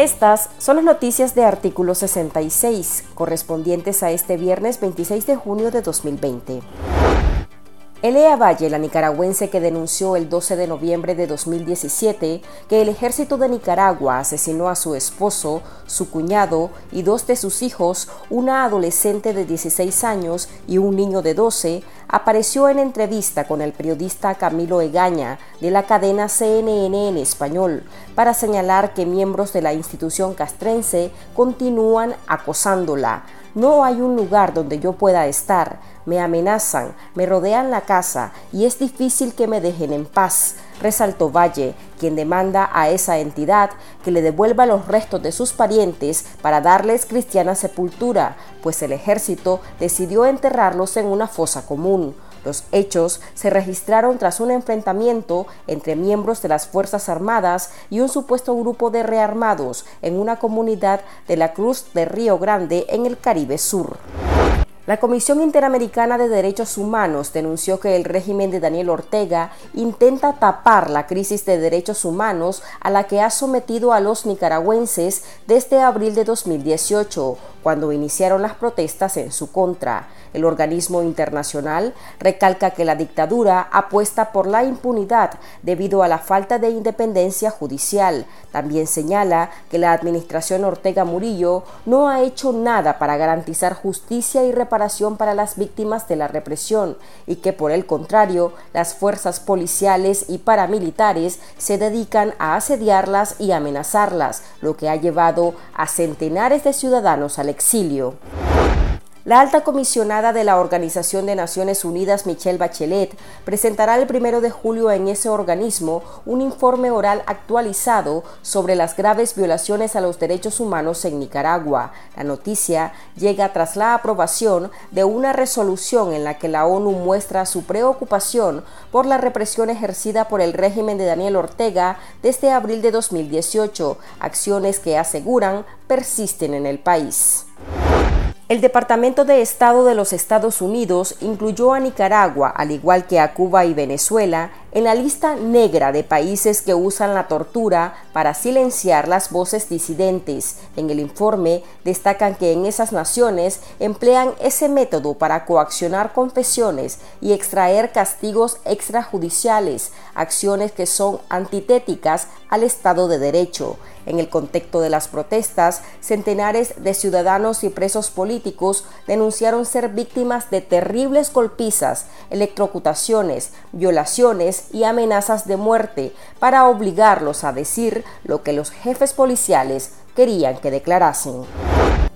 Estas son las noticias de artículo 66, correspondientes a este viernes 26 de junio de 2020. Elea Valle, la nicaragüense que denunció el 12 de noviembre de 2017 que el ejército de Nicaragua asesinó a su esposo, su cuñado y dos de sus hijos, una adolescente de 16 años y un niño de 12, apareció en entrevista con el periodista Camilo Egaña de la cadena CNN en español para señalar que miembros de la institución castrense continúan acosándola. No hay un lugar donde yo pueda estar me amenazan, me rodean la casa y es difícil que me dejen en paz, resaltó Valle, quien demanda a esa entidad que le devuelva los restos de sus parientes para darles cristiana sepultura, pues el ejército decidió enterrarlos en una fosa común. Los hechos se registraron tras un enfrentamiento entre miembros de las Fuerzas Armadas y un supuesto grupo de rearmados en una comunidad de la Cruz de Río Grande en el Caribe Sur. La Comisión Interamericana de Derechos Humanos denunció que el régimen de Daniel Ortega intenta tapar la crisis de derechos humanos a la que ha sometido a los nicaragüenses desde abril de 2018, cuando iniciaron las protestas en su contra. El organismo internacional recalca que la dictadura apuesta por la impunidad debido a la falta de independencia judicial. También señala que la administración Ortega Murillo no ha hecho nada para garantizar justicia y reparación para las víctimas de la represión y que por el contrario las fuerzas policiales y paramilitares se dedican a asediarlas y amenazarlas, lo que ha llevado a centenares de ciudadanos al exilio. La alta comisionada de la Organización de Naciones Unidas, Michelle Bachelet, presentará el primero de julio en ese organismo un informe oral actualizado sobre las graves violaciones a los derechos humanos en Nicaragua. La noticia llega tras la aprobación de una resolución en la que la ONU muestra su preocupación por la represión ejercida por el régimen de Daniel Ortega desde abril de 2018, acciones que aseguran persisten en el país. El Departamento de Estado de los Estados Unidos incluyó a Nicaragua, al igual que a Cuba y Venezuela, en la lista negra de países que usan la tortura para silenciar las voces disidentes. En el informe destacan que en esas naciones emplean ese método para coaccionar confesiones y extraer castigos extrajudiciales, acciones que son antitéticas al Estado de Derecho. En el contexto de las protestas, centenares de ciudadanos y presos políticos denunciaron ser víctimas de terribles golpizas, electrocutaciones, violaciones y amenazas de muerte para obligarlos a decir lo que los jefes policiales querían que declarasen.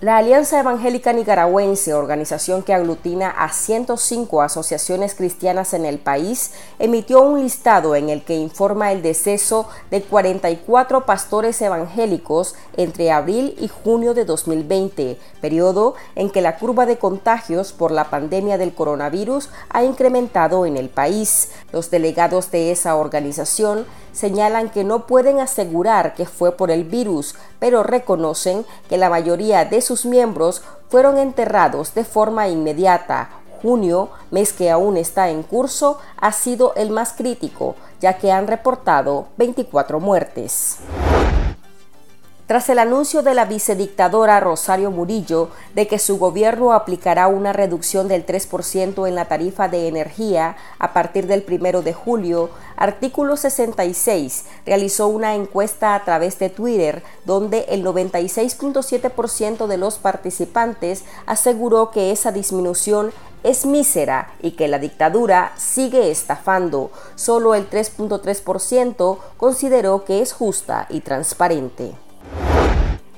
La Alianza Evangélica Nicaragüense, organización que aglutina a 105 asociaciones cristianas en el país, emitió un listado en el que informa el deceso de 44 pastores evangélicos entre abril y junio de 2020, periodo en que la curva de contagios por la pandemia del coronavirus ha incrementado en el país. Los delegados de esa organización señalan que no pueden asegurar que fue por el virus, pero reconocen que la mayoría de sus miembros fueron enterrados de forma inmediata. Junio, mes que aún está en curso, ha sido el más crítico, ya que han reportado 24 muertes. Tras el anuncio de la vicedictadora Rosario Murillo de que su gobierno aplicará una reducción del 3% en la tarifa de energía a partir del 1 de julio, Artículo 66 realizó una encuesta a través de Twitter donde el 96.7% de los participantes aseguró que esa disminución es mísera y que la dictadura sigue estafando. Solo el 3.3% consideró que es justa y transparente.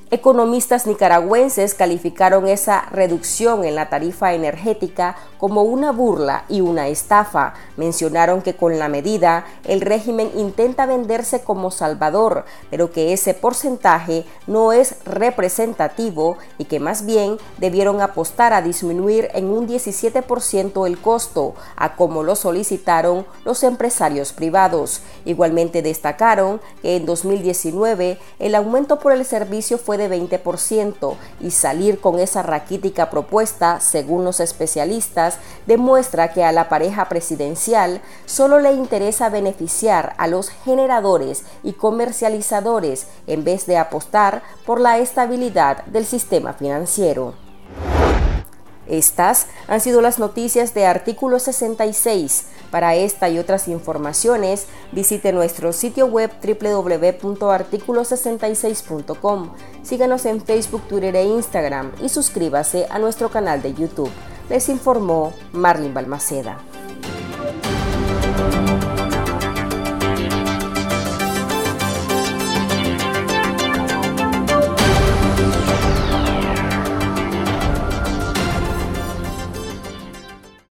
Economistas nicaragüenses calificaron esa reducción en la tarifa energética como una burla y una estafa. Mencionaron que con la medida el régimen intenta venderse como salvador, pero que ese porcentaje no es representativo y que más bien debieron apostar a disminuir en un 17% el costo, a como lo solicitaron los empresarios privados. Igualmente destacaron que en 2019 el aumento por el servicio fue de de 20% y salir con esa raquítica propuesta, según los especialistas, demuestra que a la pareja presidencial solo le interesa beneficiar a los generadores y comercializadores en vez de apostar por la estabilidad del sistema financiero. Estas han sido las noticias de artículo 66. Para esta y otras informaciones, visite nuestro sitio web www.articulo66.com. Síganos en Facebook, Twitter e Instagram y suscríbase a nuestro canal de YouTube. Les informó Marlin Balmaceda.